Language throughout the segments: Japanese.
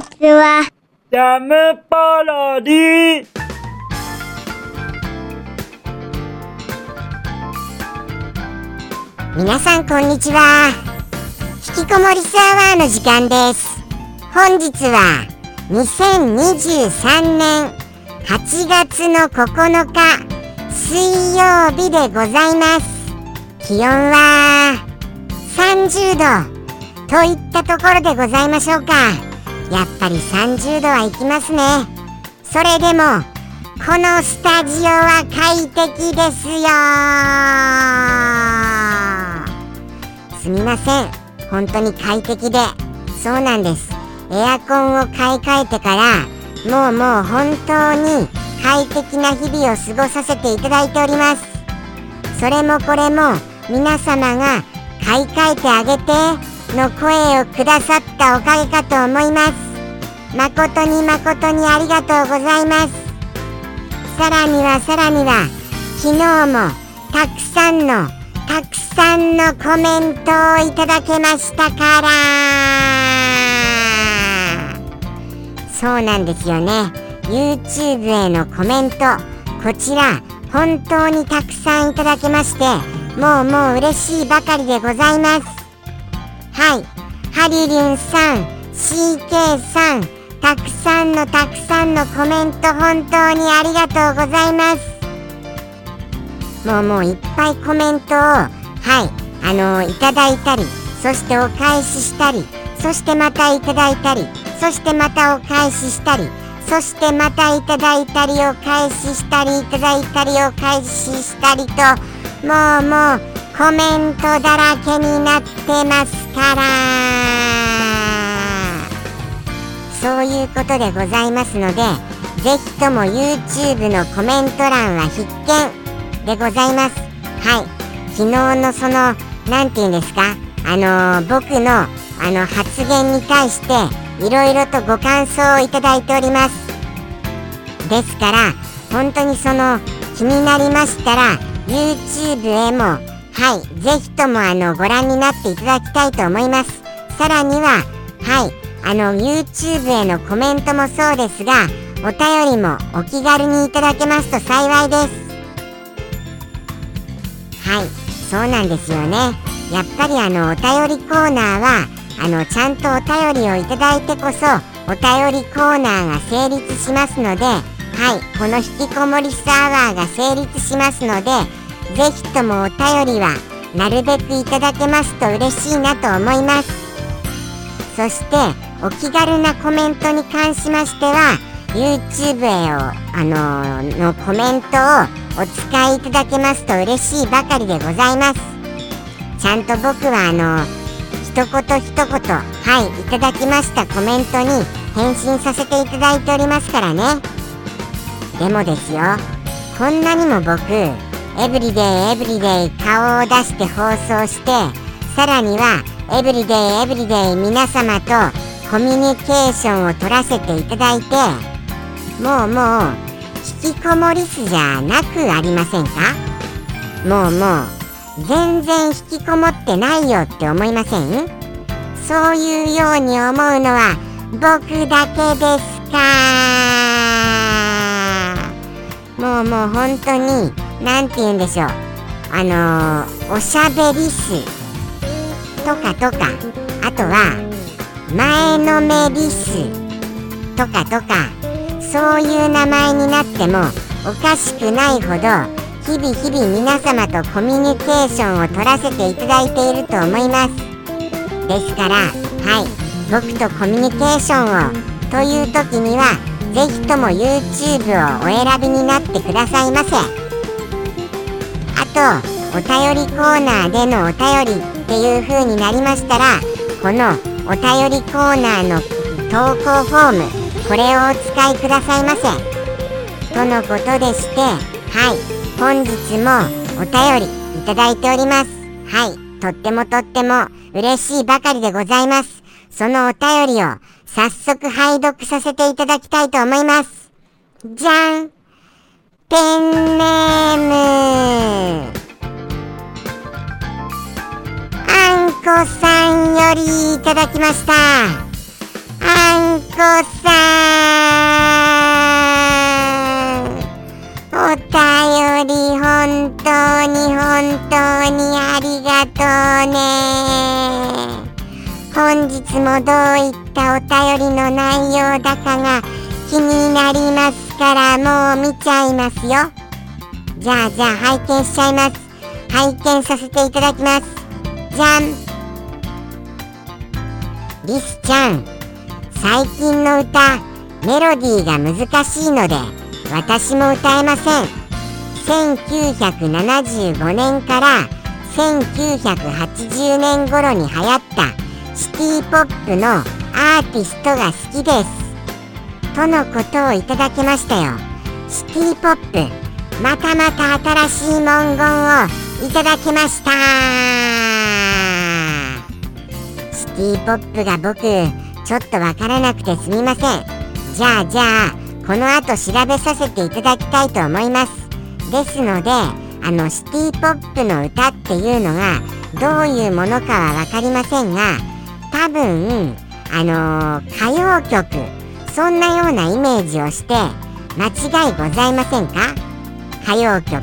ちは。ジャムパロディ皆さんこんにちは。引きこもりスアワーの時間です。本日は2023年8月の9日水曜日でございます。気温は30度といったところでございましょうかやっぱり30度はいきますね。それでもこのスタジオは快適ですよ。すみません。本当に快適で。そうなんです。エアコンを買い替えてからもうもう本当に快適な日々を過ごさせていただいております。それもこれも皆様が買い替えてあげての声をくださったおかげかと思います。誠に誠にありがとうございます。さらにはさらには昨日もたくさんのたくさんのコメントをいただけましたから。そうなんですよね。YouTube へのコメントこちら本当にたくさんいただけましてもうもう嬉しいばかりでございます。はい。ハリリンさん CK さんたくさんのたくさんのコメント本当にありがとうございます。もうもういっぱいコメントをはい。あのー、いただいたりそしてお返ししたりそしてまたいただいたりそしてまたお返ししたりそしてまたいただいたりお返ししたりいただいたりお返ししたりともうもうコメントだらけになってますから。そういうことでございますのでぜひとも YouTube のコメント欄は必見でございます。はい。昨日のその何て言うんですか？あのー、僕のあの発言に対していろいろとご感想をいただいております。ですから本当にその気になりましたら YouTube へもはいぜひともあのご覧になっていただきたいと思います。さらにははいあの YouTube へのコメントもそうですがお便りもお気軽にいただけますと幸いです。はいそうなんですよね。やっぱりあのお便りコーナーはあのちゃんとお便りをいただいてこそお便りコーナーが成立しますのではいこの引きこもりサーバーが成立しますのでぜひともお便りはなるべくいただけますと嬉しいなと思います。そしてお気軽なコメントに関しましては YouTube へおあの、のコメントをお使いいただけますと嬉しいばかりでございます。ちゃんと僕はあのー、一言一言はいいただきましたコメントに返信させていただいておりますからね。でもですよこんなにも僕エブリデイエブリデイ顔を出して放送してさらにはエブリデイエブリデイ皆様とコミュニケーションを取らせていただいてもうもう引きこもりすじゃなくありませんか？もうもう全然引きこもってないよって思いません？そういうように思うのは僕だけですか？もうもう本当に何て言うんでしょう。あのー、おしゃべりすとかとかあとは前のめリスとかとかそういう名前になってもおかしくないほど日々日々皆様とコミュニケーションを取らせていただいていると思います。ですからはい。僕とコミュニケーションをという時にはぜひとも YouTube をお選びになってくださいませ。とお便りコーナーでのお便りっていう風になりましたらこのお便りコーナーの投稿フォームこれをお使いくださいませ。とのことでしてはい。本日もお便りいただいております。はい。とってもとっても嬉しいばかりでございます。そのお便りを早速拝読させていただきたいと思います。じゃん。ペンネームあんこさんよりいただきました。あんこさん。お便り本当に本当にありがとうね。本日もどういったお便りの内容だかが気になりますからもう見ちゃいますよ。じゃあじゃあ拝見しちゃいます。拝見させていただきます。じゃん。リスちゃん。最近の歌メロディーが難しいので私も歌えません。1975年から1980年頃に流行ったシティポップのアーティストが好きです。とのことをいただきましたよ。シティポップ。またまた新しい文言をいただきました。シティポップが僕ちょっとわからなくてすみません。じゃあじゃあこの後調べさせていただきたいと思います。ですのであのシティポップの歌っていうのがどういうものかは分かりませんが多分あのー、歌謡曲そんなようなイメージをして間違いございませんか？歌謡曲。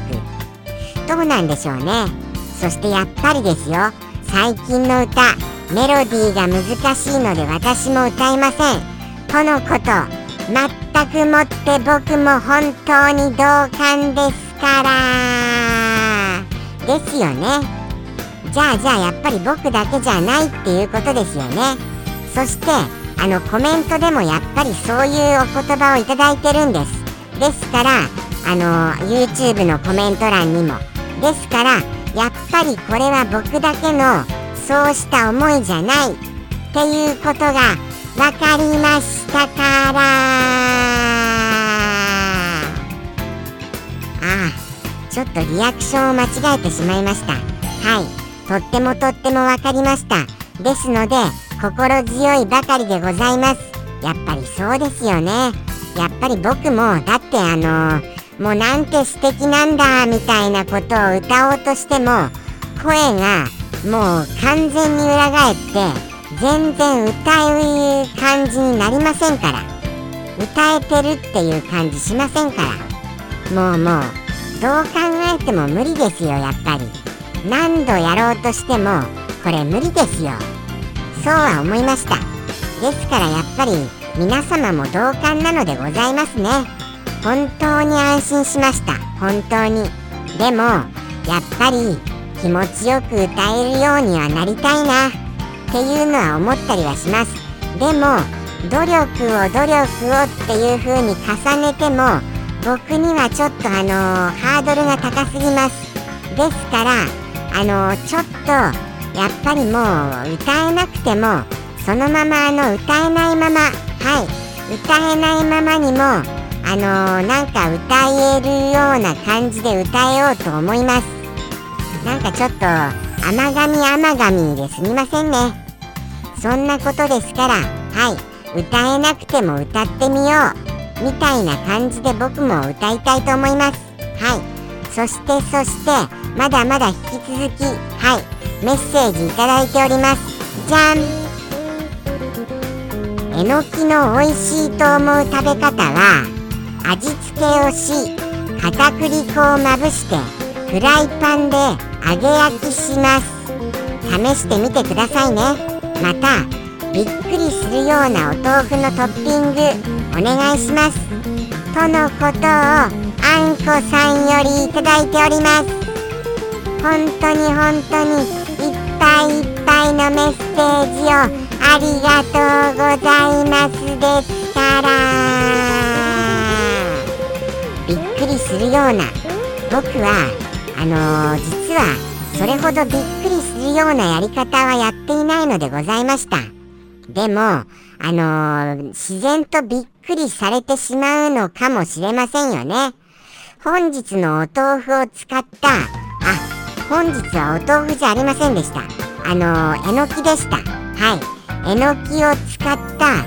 どうなんでしょうね。そしてやっぱりですよ。最近の歌メロディーが難しいので私も歌えません。とのこと全くもって僕も本当に同感ですから。ですよね。じゃあじゃあやっぱり僕だけじゃないっていうことですよね。そしてあのコメントでもやっぱりそういうお言葉をいただいてるんです。ですからあの YouTube のコメント欄にも。ですからやっぱりこれは僕だけのそうした思いじゃないっていうことが分かりましたから。ああちょっとリアクションを間違えてしまいました。はい。とってもとっても分かりました。ですので心強いばかりでございます。やっぱりそうですよね。やっぱり僕もだってあのもうなんて素敵なんだみたいなことを歌おうとしても声がもう完全に裏返って全然歌う感じになりませんから。歌えてるっていう感じしませんから。もうもうどう考えても無理ですよやっぱり。何度やろうとしてもこれ無理ですよ。そうは思いました。ですからやっぱり皆様も同感なのでございますね。本当に安心しました。本当に。でもやっぱり気持ちよく歌えるようにはなりたいな。っていうのは思ったりはします。でも努力を努力をっていう風に重ねても僕にはちょっとあのー、ハードルが高すぎます。ですからあのー、ちょっとやっぱりもう歌えなくてもそのままあの歌えないままはい歌えないままにもあのー、なんか歌えるような感じで歌えようと思います。なんかちょっと甘噛み甘噛みですみませんね。そんなことですからはい歌えなくても歌ってみようみたいな感じで僕も歌いたいと思います。はい。そしてそしてまだまだ引き続きはい。メッセージいただいております。じゃん。えのきの美味しいと思う食べ方は味付けをし片栗粉をまぶしてフライパンで揚げ焼きします。試してみてくださいね。またびっくりするようなお豆腐のトッピングお願いします。とのことをあんこさんよりいただいております。本当に本当にぱいいっぱいのメッセージをありがとうございますですから。びっくりするような。僕はあのー、実はそれほどびっくりするようなやり方はやっていないのでございました。でもあのー、自然とびっくりされてしまうのかもしれませんよね。本日のお豆腐を使った本日はお豆腐じゃありませんでした。あのー、えのきでした。はい。えのきを使った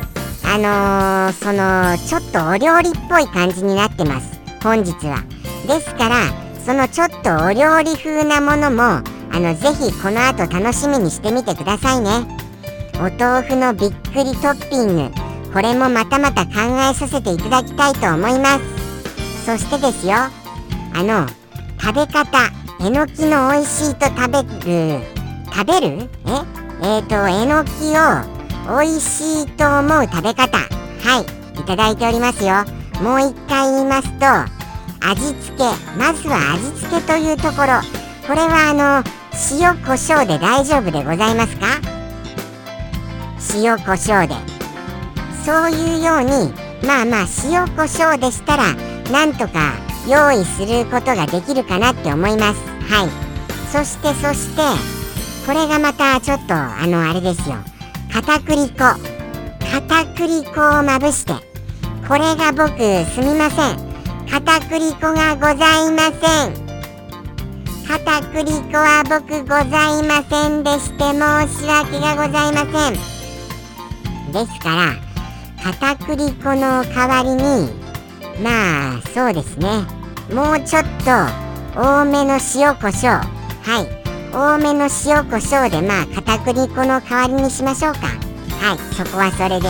あのー、そのちょっとお料理っぽい感じになってます。本日は。ですからそのちょっとお料理風なものもあのぜひこの後楽しみにしてみてくださいね。お豆腐のびっくりトッピング。これもまたまた考えさせていただきたいと思います。そしてですよ。あの食べ方。えのきの美味しいと食べる食べるええー、とえのきを美味しいと思う食べ方はいいただいておりますよもう一回言いますと味付けまずは味付けというところこれはあの塩コショウで大丈夫でございますか塩コショウでそういうようにまあまあ塩コショウでしたらなんとか用意することができるかなって思います。はい。そしてそしてこれがまたちょっとあのあれですよ。片栗粉。片栗粉をまぶして。これが僕すみません。片栗粉がございません。片栗粉は僕ございませんでして申し訳がございません。ですから片栗粉の代わりにまあそうですね。もうちょっと多めの塩コショウ。はい。多めの塩コショウでまあ片栗粉の代わりにしましょうか。はい。そこはそれで。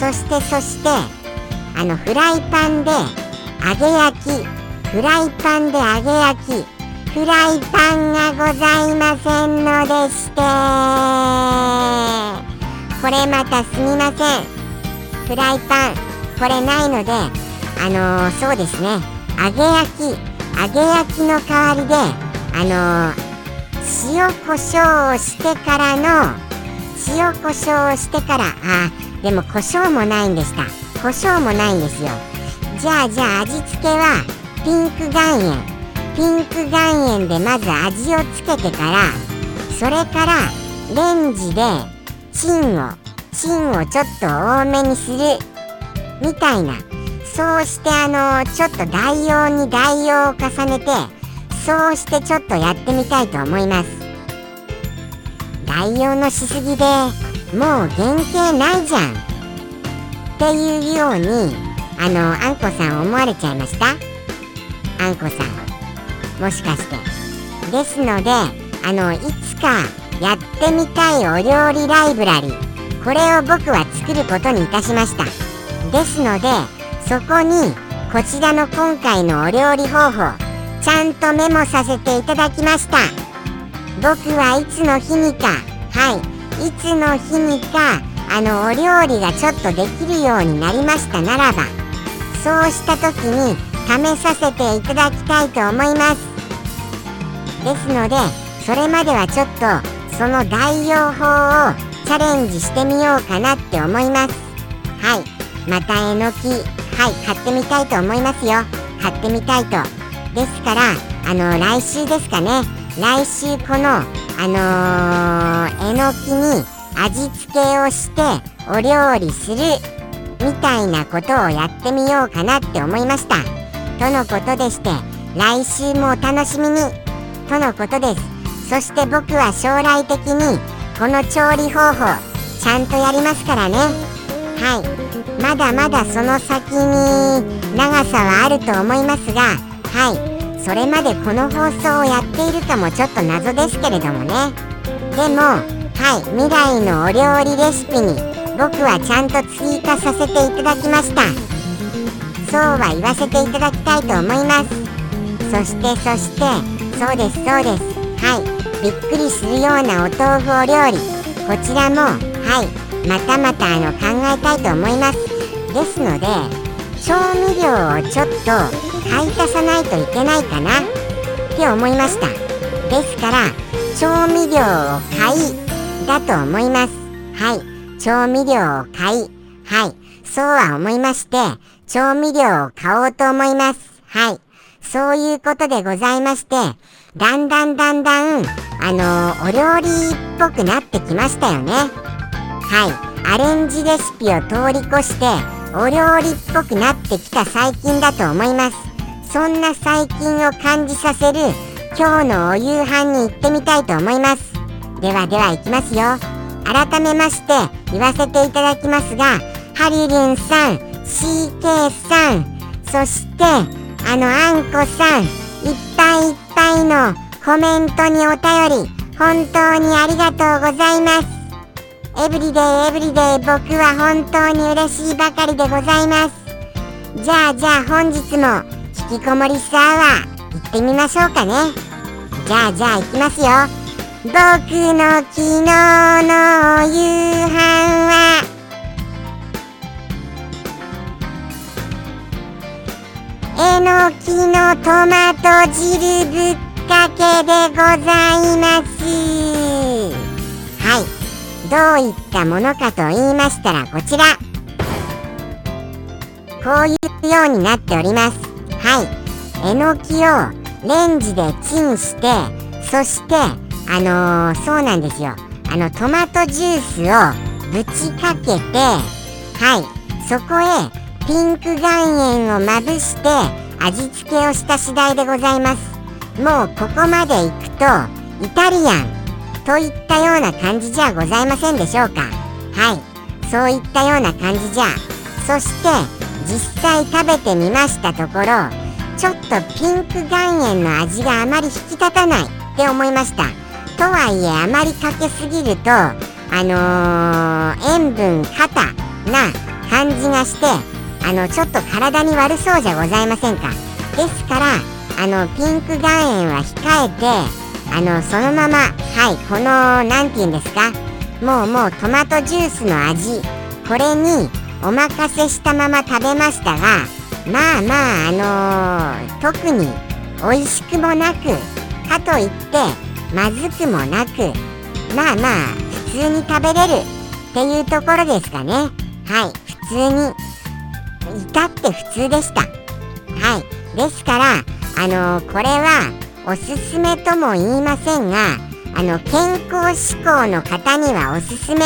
そしてそしてあのフライパンで揚げ焼き。フライパンで揚げ焼き。フライパンがございませんのでして。これまたすみません。フライパン。これないのであのー、そうですね。揚げ焼き揚げ焼きの代わりであのー塩コショウをしてからの塩コショウをしてからあでも胡椒もないんでした。胡椒もないんですよ。じゃあじゃあ味付けはピンク岩塩。ピンク岩塩でまず味をつけてからそれからレンジでチンをチンをちょっと多めにするみたいな。そうしてあのちょっと代用に代用を重ねてそうしてちょっとやってみたいと思います。代用のしすぎでもう原型ないじゃんっていうようにあのあんこさん思われちゃいました？あんこさんもしかして。ですのであのいつかやってみたいお料理ライブラリ。これを僕は作ることにいたしました。ですのでそこにこちらの今回のお料理方法ちゃんとメモさせていただきました。僕はいつの日にかはいいつの日にかあのお料理がちょっとできるようになりましたならばそうした時に試させていただきたいと思います。ですのでそれまではちょっとその代用法をチャレンジしてみようかなって思います。はいまたえのき。はい買ってみたいと思いますよ。買ってみたいと。ですからあの来週ですかね。来週このあのー、えのきに味付けをしてお料理するみたいなことをやってみようかなって思いました。とのことでして来週もお楽しみに。とのことです。そして僕は将来的にこの調理方法ちゃんとやりますからね。はい。まだまだその先に長さはあると思いますがはい。それまでこの放送をやっているかもちょっと謎ですけれどもね。でもはい。未来のお料理レシピに僕はちゃんと追加させていただきました。そうは言わせていただきたいと思います。そしてそしてそうですそうです。はい。びっくりするようなお豆腐お料理。こちらもはい。またまたあの考えたいと思います。ですので調味料をちょっと買い足さないといけないかな。って思いました。ですから調味料を買いだと思います。はい。調味料を買い。はい。そうは思いまして調味料を買おうと思います。はい。そういうことでございましてだんだんだんだんあのー、お料理っぽくなってきましたよね。はい。アレンジレシピを通り越してお料理っぽくなってきた最近だと思います。そんな最近を感じさせる今日のお夕飯に行ってみたいと思います。ではでは行きますよ。改めまして言わせていただきますがハリリンさん CK さんそしてあのあんこさんいっぱいいっぱいのコメントにお便り本当にありがとうございます。エブリデイエブリデイ僕は本当に嬉しいばかりでございます。じゃあじゃあ本日も引きこもりスアワー行ってみましょうかね。じゃあじゃあ行きますよ。僕の昨日の夕飯は。えのきのトマト汁ぶっかけでございます。はい。どういったものかと言いましたらこちら。こういうようになっております。はい。えのきをレンジでチンしてそしてあのー、そうなんですよ。あのトマトジュースをぶちかけてはい。そこへピンク岩塩をまぶして味付けをした次第でございます。もうここまでいくとイタリアンといったような感じじゃございませんでしょうか。はい。そういったような感じじゃ。そして実際食べてみましたところちょっとピンク岩塩の味があまり引き立たないって思いました。とはいえあまりかけすぎるとあのー、塩分過多な感じがしてあのちょっと体に悪そうじゃございませんか。ですからあのピンク岩塩は控えてあのそのままはいこの何て言うんですか？もうもうトマトジュースの味。これにお任せしたまま食べましたがまあまああのー、特に美味しくもなくかといってまずくもなくまあまあ普通に食べれるっていうところですかね。はい普通に至って普通でした。はいですからあのー、これはおすすめとも言いませんがあの健康志向の方にはおすすめ。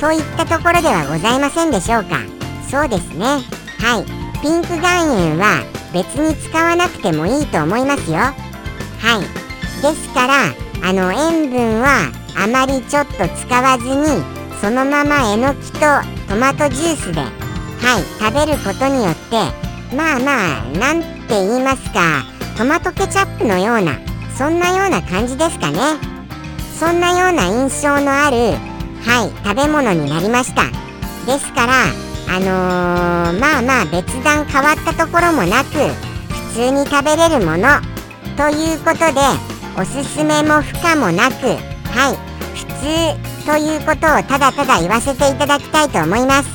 といったところではございませんでしょうか。そうですね。はい。ピンク岩塩は別に使わなくてもいいと思いますよ。はい。ですからあの塩分はあまりちょっと使わずにそのままえのきとトマトジュースではい食べることによってまあまあ何て言いますかトマトケチャップのようなそんなような感じですかね。そんなような印象のあるはい食べ物になりました。ですからあのー、まあまあ別段変わったところもなく普通に食べれるものということでおすすめも不可もなくはい普通ということをただただ言わせていただきたいと思います。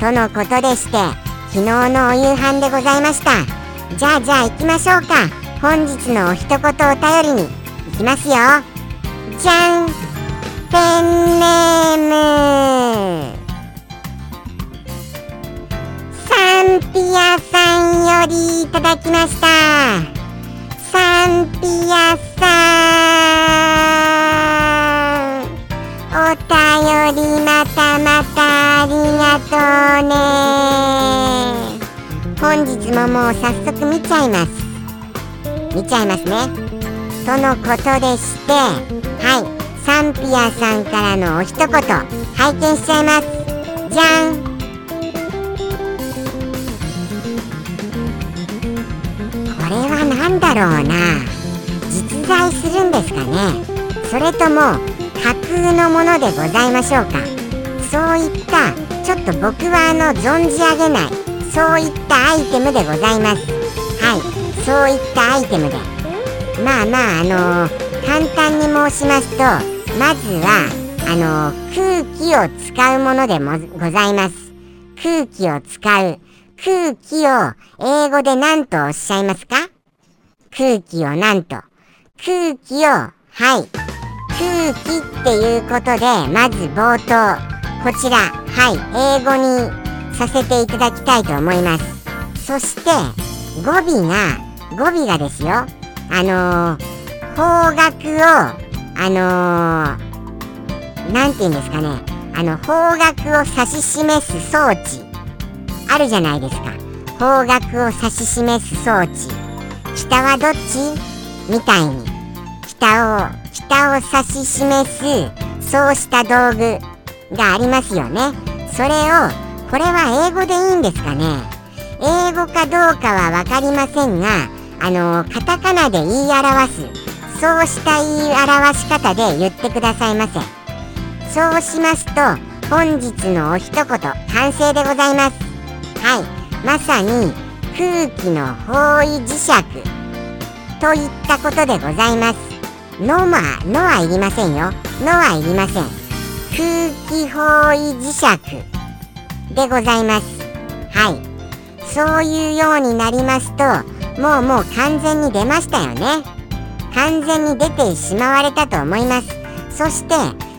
とのことでして昨日のお夕飯でございました。じゃあじゃあ行きましょうか。本日のお一言お便りに行きますよ。じゃん。ペンネーム。サンピアさんよりいただきました。サンピアさん。お便りまたまたありがとうね。本日ももう早速見ちゃいます。見ちゃいますね。とのことでしてはい。サンピアさんからのお一言拝見しちゃいます。じゃん。これは何だろうな。実在するんですかね。それとも架空のものでございましょうか。そういったちょっと僕はあの存じ上げないそういったアイテムでございます。はい。そういったアイテムで。まあまああのー、簡単に申しますとまずはあのー、空気を使うものでもございます。空気を使う。空気を英語で何とおっしゃいますか？空気を何と？空気をはい。空気っていうことでまず冒頭。こちら。はい。英語にさせていただきたいと思います。そして語尾が語尾がですよ。あのー、方角をあのー、て言うんですかね。あの方角を指し示す装置。あるじゃないですか。方角を指し示す装置。北はどっちみたいに。北を北を指し示すそうした道具がありますよね。それをこれは英語でいいんですかね？英語かどうかは分かりませんがあのカタカナで言い表すそうした言い表し方で言ってくださいませ。そうしますと本日のお一言完成でございます。はい。まさに空気の方位磁石。といったことでございます。のまのはいりませんよ。のはいりません。空気方位磁石。でございます。はい。そういうようになりますともうもう完全に出ましたよね。完全に出てしまわれたと思います。そして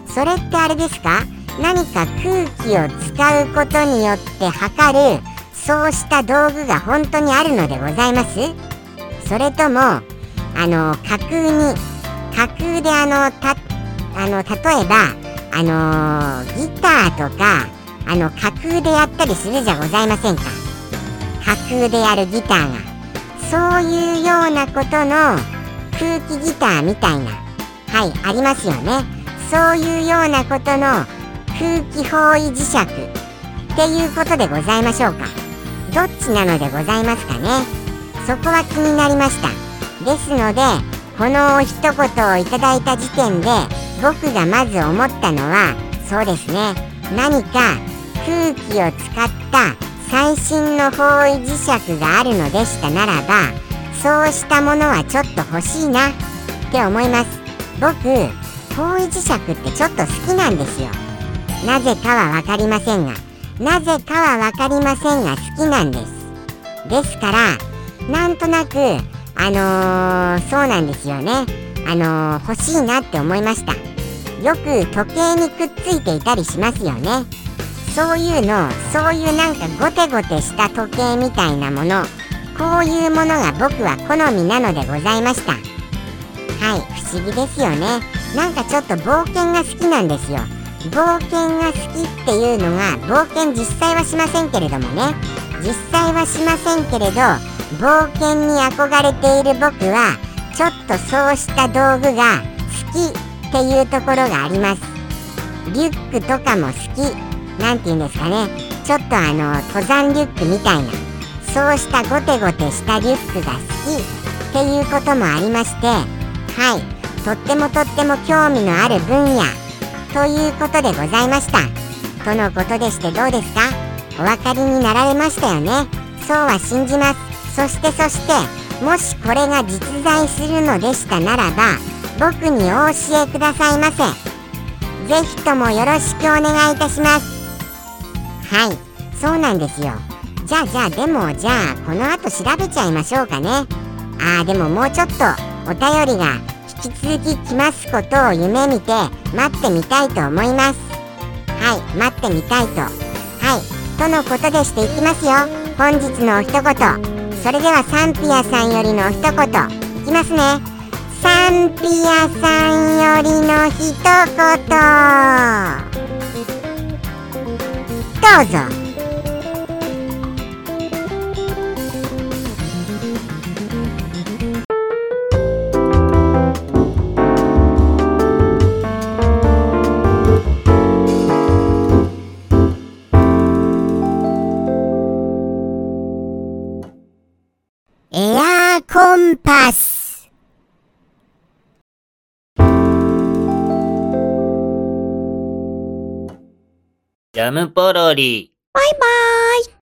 それってあれですか？何か空気を使うことによって測るそうした道具が本当にあるのでございます？それともあの架空に架空であのたあの例えばあの、ギターとかあの架空でやったりするじゃございませんか。架空でやるギターが。そういうようなことの空気ギターみたいな。はいありますよね。そういうようなことの空気方位磁石。っていうことでございましょうか。どっちなのでございますかね。そこは気になりました。ですのでこの一言をいただいた時点で僕がまず思ったのはそうですね。何か空気を使った最新の方位磁石があるのでしたならばそうしたものはちょっと欲しいなって思います。僕方位磁石ってちょっと好きなんですよ。なぜかは分かりませんがなぜかは分かりませんが好きなんです。ですからなんとなくあのー、そうなんですよね。あのー、欲しいなって思いました。よく時計にくっついていたりしますよね。そういうのそういうなんかゴテゴテした時計みたいなもの。こういうものが僕は好みなのでございました。はい不思議ですよね。なんかちょっと冒険が好きなんですよ。冒険が好きっていうのが冒険実際はしませんけれどもね。実際はしませんけれど冒険に憧れている僕はちょっとそうした道具が好きっていうところがあります。リュックとかも好き。なんて言うんですかね。ちょっとあの登山リュックみたいなそうしたゴテゴテしたリュックが好きっていうこともありましてはい。とってもとっても興味のある分野ということでございました。とのことでしてどうですか？お分かりになられましたよね。そうは信じます。そしてそしてもしこれが実在するのでしたならば僕にお教えくださいませ。ぜひともよろしくお願いいたします。はい。そうなんですよ。じゃあじゃあでもじゃあこの後調べちゃいましょうかね。あーでももうちょっとお便りが引き続き来ますことを夢見て待ってみたいと思います。はい待ってみたいと。はいとのことでしていきますよ。本日のお一言。それではサンピアさんよりのお一言。いきますね。サンピアさんよりの一言。どジャムポロリ。バイバーイ。